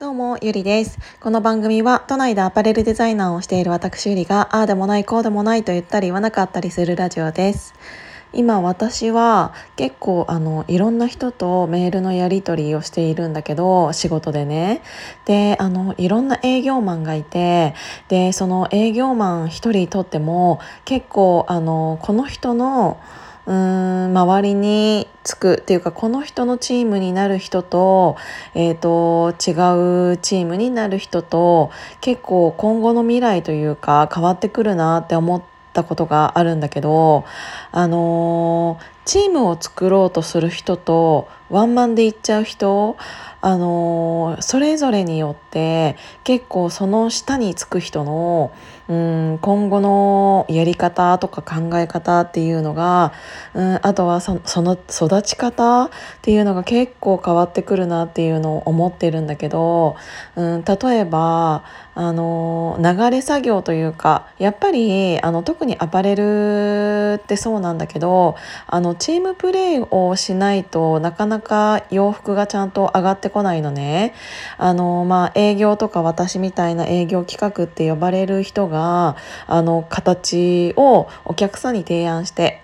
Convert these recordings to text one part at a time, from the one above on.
どうも、ゆりです。この番組は都内でアパレルデザイナーをしている私ゆりが、ああでもないこうでもないと言ったり言わなかったりするラジオです。今私は結構あのいろんな人とメールのやり取りをしているんだけど仕事でねであのいろんな営業マンがいてでその営業マン一人とっても結構あのこの人のうーん周りにつくっていうかこの人のチームになる人と,、えーと、違うチームになる人と結構今後の未来というか変わってくるなって思ったことがあるんだけどあのー、チームを作ろうとする人とワンマンで行っちゃう人あのそれぞれによって結構その下につく人のうん今後のやり方とか考え方っていうのがうんあとはその育ち方っていうのが結構変わってくるなっていうのを思ってるんだけどうん例えばあの流れ作業というかやっぱりあの特にアパレルってそうなんだけどあのチームプレーをしないとなかなか洋服がちゃんと上がってこないのね。あのまあ、営業とか私みたいな営業企画って呼ばれる人があの形をお客さんに提案して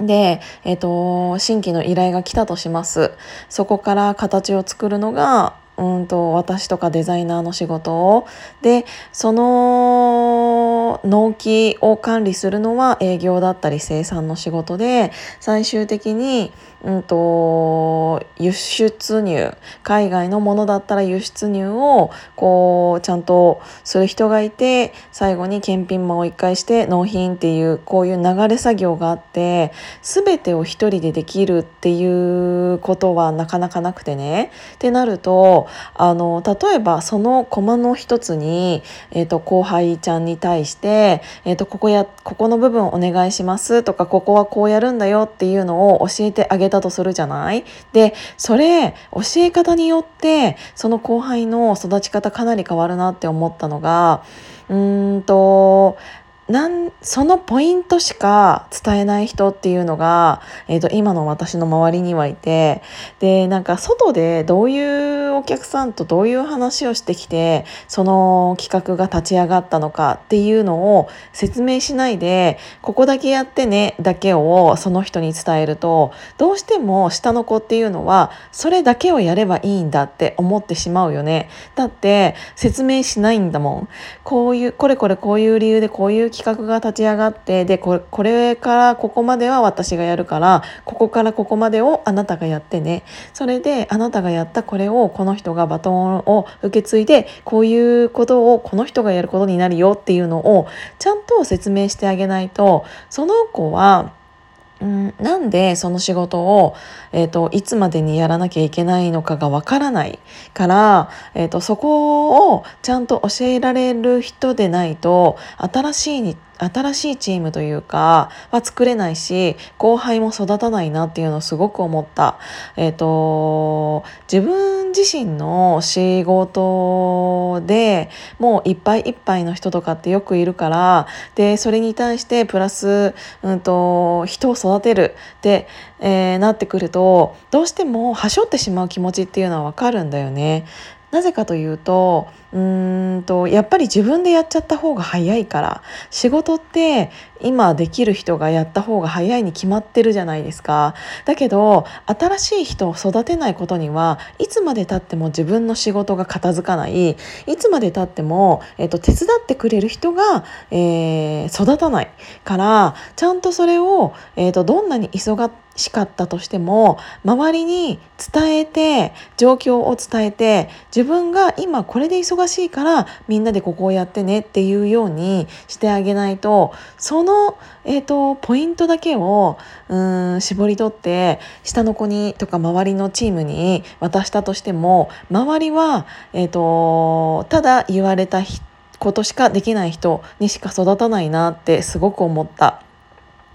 で、えっ、と、新規の依頼が来たとします。そこから形を作るのが、うんと私とかデザイナーの仕事でその納期を管理するのは営業だったり生産の仕事で最終的にうんと輸出入海外のものだったら輸出入をこうちゃんとする人がいて最後に検品もう一回して納品っていうこういう流れ作業があって全てを一人でできるっていうことはなかなかなくてね。ってなるとあの例えばそのコマの一つに、えーと、後輩ちゃんに対して「えーと、ここやここの部分お願いします」とか「ここはこうやるんだよ」っていうのを教えてあげたとするじゃない？でそれ教え方によってその後輩の育ち方かなり変わるなって思ったのがうーんとなんそのポイントしか伝えない人っていうのが、えーと、今の私の周りにはいてでなんか外でどういうお客さんとどういう話をしてきてその企画が立ち上がったのかっていうのを説明しないでここだけやってねだけをその人に伝えるとどうしても下の子っていうのはそれだけをやればいいんだって思ってしまうよね。だって説明しないんだもん。こういうこれこれこういう理由でこういう企画が立ち上がってでこれこれからここまでは私がやるからここからここまでをあなたがやってね。それであなたがやったこれをこの人がバトンを受け継いでこういうことをこの人がやることになるよっていうのをちゃんと説明してあげないとその子はうん、なんでその仕事を、えーと、いつまでにやらなきゃいけないのかがわからないから、えーとそこをちゃんと教えられる人でないと新しい新しいチームというかは作れないし後輩も育たないなっていうのをすごく思った。えっ、ー、と自分自身の仕事でもういっぱいいっぱいの人とかってよくいるからでそれに対してプラス、うんと、人を育てるって、えー、なってくるとどうしてもはしょってしまう気持ちっていうのはわかるんだよね。なぜかというとうんとやっぱり自分でやっちゃった方が早いから仕事って今できる人がやった方が早いに決まってるじゃないですか。だけど新しい人を育てないことにはいつまでたっても自分の仕事が片付かない。いつまでたっても、えーと、手伝ってくれる人が、えー、育たないからちゃんとそれを、えーと、どんなに忙しかったとしても周りに伝えて状況を伝えて自分が今これで忙しいからみんなでここをやってねっていうようにしてあげないとその、えーと、ポイントだけをうん絞り取って下の子にとか周りのチームに渡したとしても周りは、えーと、ただ言われたことしかできない人にしか育たないなってすごく思った。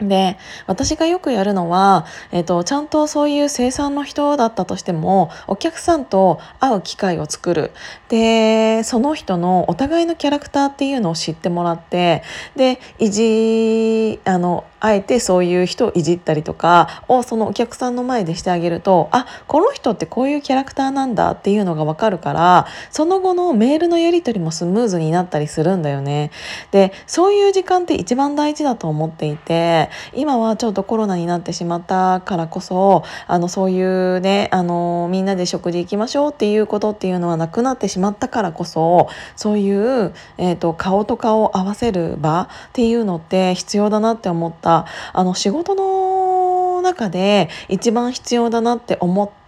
で私がよくやるのは、えーと、ちゃんとそういう生産の人だったとしてもお客さんと会う機会を作るでその人のお互いのキャラクターっていうのを知ってもらってでいじあのあえてそういう人をいじったりとかをそのお客さんの前でしてあげるとあこの人ってこういうキャラクターなんだっていうのが分かるからその後のメールのやり取りもスムーズになったりするんだよね。でそういう時間って一番大事だと思っていて今はちょっとコロナになってしまったからこそあのそういうねあのみんなで食事行きましょうっていうことっていうのはなくなってしまったからこそそういう、えーと、顔と顔を合わせる場っていうのって必要だなって思った。あの仕事の中で一番必要だなって思って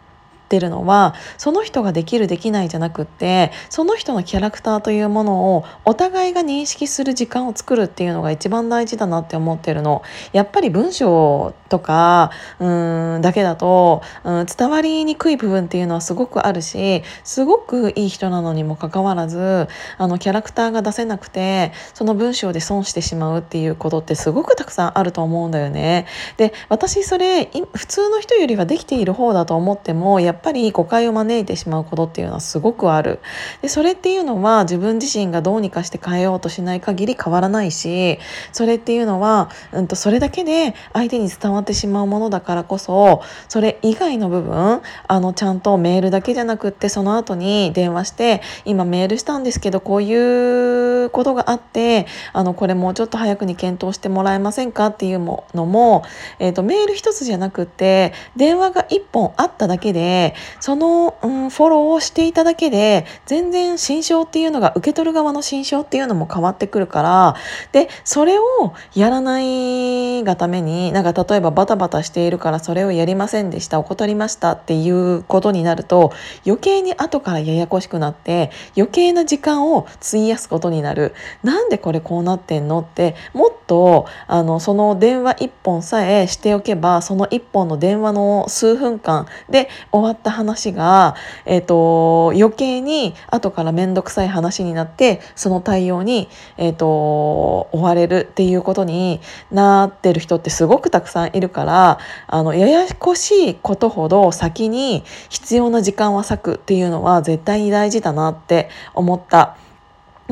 ってるのはその人ができるできないじゃなくってその人のキャラクターというものをお互いが認識する時間を作るっていうのが一番大事だなって思ってるの。やっぱり文章とかうんだけだとうん伝わりにくい部分っていうのはすごくあるしすごくいい人なのにもかかわらずあのキャラクターが出せなくてその文章で損してしまうっていうことってすごくたくさんあると思うんだよね。で私それ普通の人よりはできている方だと思ってもやっぱり誤解を招いてしまうことっていうのはすごくある。でそれっていうのは自分自身がどうにかして変えようとしない限り変わらないしそれっていうのは、うんと、それだけで相手に伝わってしまうものだからこそそれ以外の部分あのちゃんとメールだけじゃなくってその後に電話して今メールしたんですけどこういうことがあってあのこれもうちょっと早くに検討してもらえませんかっていうのも、えーとメール一つじゃなくって電話が1本あっただけでその、うん、フォローをしていただけで全然心象っていうのが受け取る側の心象っていうのも変わってくるからでそれをやらないがためになんか例えばバタバタしているからそれをやりませんでした怠りましたっていうことになると余計に後からややこしくなって余計な時間を費やすことになる。なんでこれこうなってんのってもっとあのその電話1本さえしておけばその1本の電話の数分間で終わった話が、えーと、余計に後から面倒くさい話になってその対応に、えーと、追われるっていうことになってる人ってすごくたくさんいるからあのややこしいことほど先に必要な時間は割くっていうのは絶対に大事だなって思った。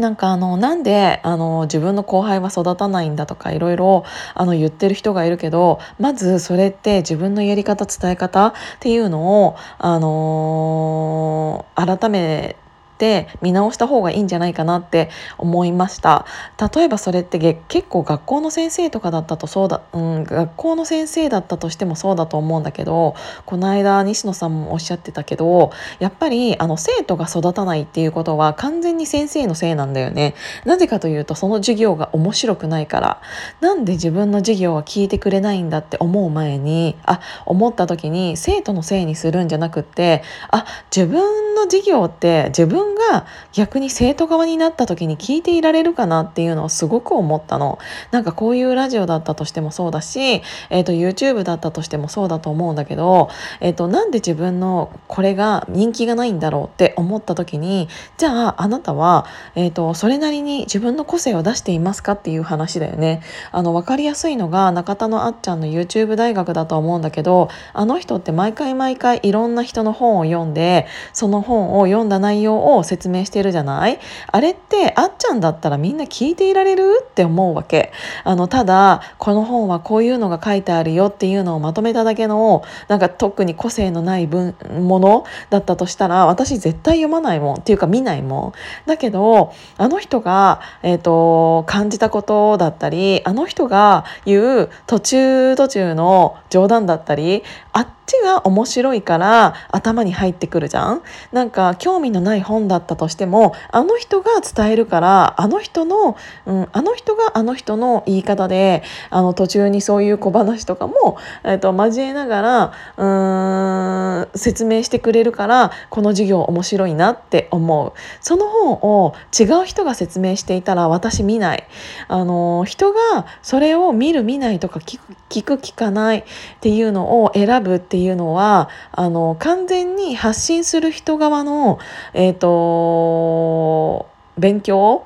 なんかあのなんであの自分の後輩は育たないんだとかいろいろ言ってる人がいるけどまずそれって自分のやり方伝え方っていうのをあの改めて見直した方がいいんじゃないかなって思いました。例えばそれって結構学校の先生とかだったとそうだ、うん、学校の先生だったとしてもそうだと思うんだけどこの間西野さんもおっしゃってたけどやっぱりあの生徒が育たないっていうことは完全に先生のせいなんだよね。なぜかというとその授業が面白くないから。なんで自分の授業は聞いてくれないんだって思う前にあ思った時に生徒のせいにするんじゃなくってあ自分の授業って自分が逆に生徒側になった時に聞いていられるかなっていうのをすごく思ったの。なんかこういうラジオだったとしてもそうだし、えー、と YouTube だったとしてもそうだと思うんだけど、えー、となんで自分のこれが人気がないんだろうって思った時にじゃああなたは、えー、とそれなりに自分の個性を出していますかっていう話だよね。あの分かりやすいのが中田のあっちゃんの YouTube 大学だと思うんだけどあの人って毎回毎回いろんな人の本を読んでその本本を読んだ内容を説明してるじゃない？あれってあっちゃんだったらみんな聞いていられる？って思うわけ。あのただこの本はこういうのが書いてあるよっていうのをまとめただけのなんか特に個性のない分ものだったとしたら私絶対読まないもん。っていうか見ないもん。だけどあの人が、えーと感じたことだったりあの人が言う途中途中の冗談だったりあっちが面白いから頭に入ってくるじゃん？なんか興味のない本だったとしてもあの人が伝えるからあの人の、うん、あの人があの人の言い方であの途中にそういう小話とかも、えーと、交えながらうーん説明してくれるからこの授業面白いなって思う。その本を違う人が説明していたら私見ない。あの人がそれを見る見ないとか聞く聞く聞かないっていうのを選ぶっていういうのはあの完全に発信する人側の、えーと、勉強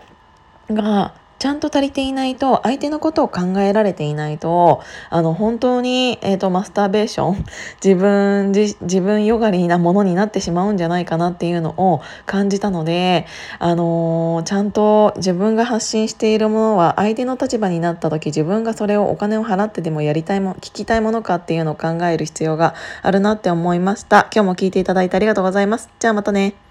がちゃんと足りていないと相手のことを考えられていないとあの本当に、えーと、マスターベーション 自分自分よがりなものになってしまうんじゃないかなっていうのを感じたので、あのー、ちゃんと自分が発信しているものは相手の立場になった時自分がそれをお金を払ってでもやりたいも聞きたいものかっていうのを考える必要があるなって思いました。今日も聞いていただいてありがとうございます。じゃあまたね。